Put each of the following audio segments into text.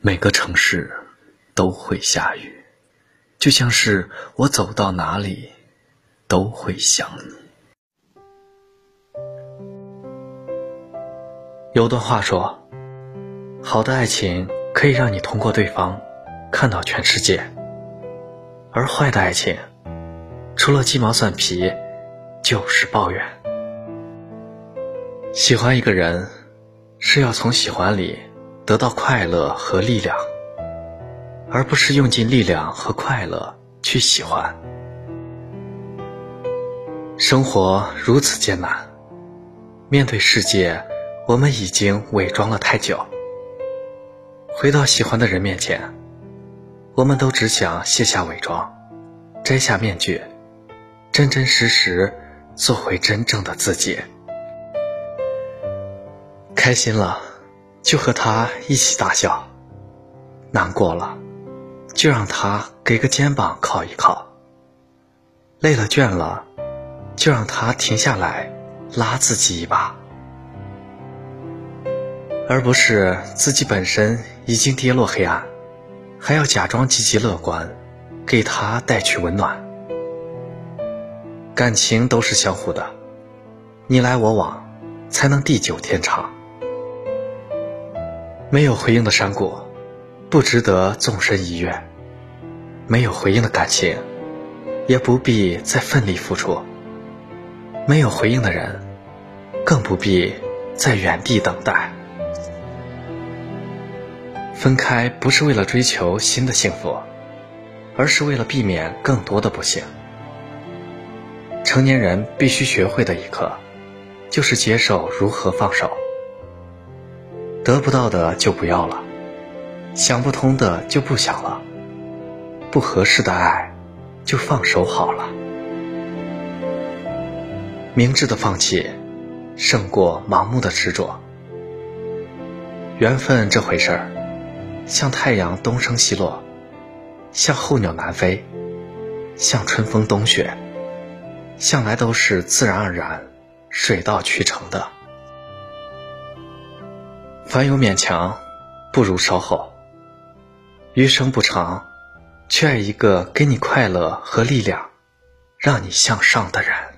每个城市都会下雨，就像是我走到哪里都会想你。有段话说：“好的爱情可以让你通过对方看到全世界，而坏的爱情除了鸡毛蒜皮就是抱怨。”喜欢一个人是要从喜欢里。得到快乐和力量，而不是用尽力量和快乐去喜欢。生活如此艰难，面对世界，我们已经伪装了太久。回到喜欢的人面前，我们都只想卸下伪装，摘下面具，真真实实做回真正的自己。开心了。就和他一起大笑，难过了，就让他给个肩膀靠一靠。累了倦了，就让他停下来拉自己一把，而不是自己本身已经跌落黑暗，还要假装积极乐观，给他带去温暖。感情都是相互的，你来我往，才能地久天长。没有回应的山谷，不值得纵身一跃；没有回应的感情，也不必再奋力付出；没有回应的人，更不必在原地等待。分开不是为了追求新的幸福，而是为了避免更多的不幸。成年人必须学会的一课，就是接受如何放手。得不到的就不要了，想不通的就不想了，不合适的爱就放手好了。明智的放弃，胜过盲目的执着。缘分这回事儿，像太阳东升西落，像候鸟南飞，像春风冬雪，向来都是自然而然、水到渠成的。凡有勉强，不如稍后。余生不长，去爱一个给你快乐和力量，让你向上的人。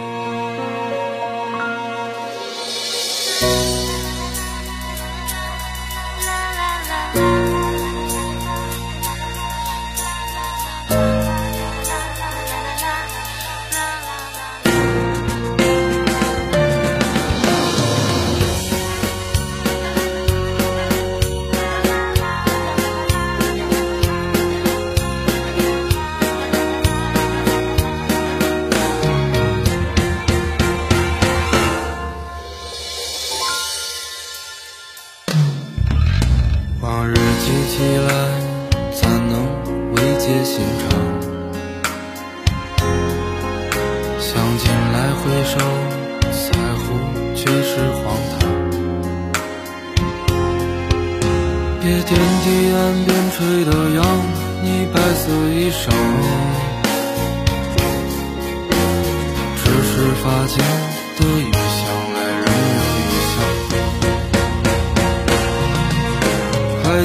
记起来，怎能慰藉心肠？想起来回首，彩虹却是荒唐。别惦记岸边吹的杨，你白色衣裳，只是发间的雨。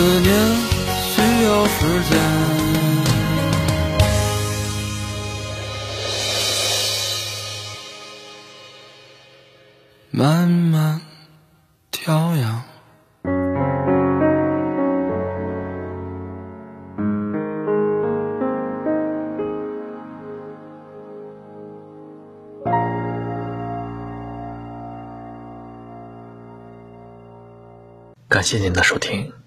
思念需要时间慢慢调养。感谢您的收听。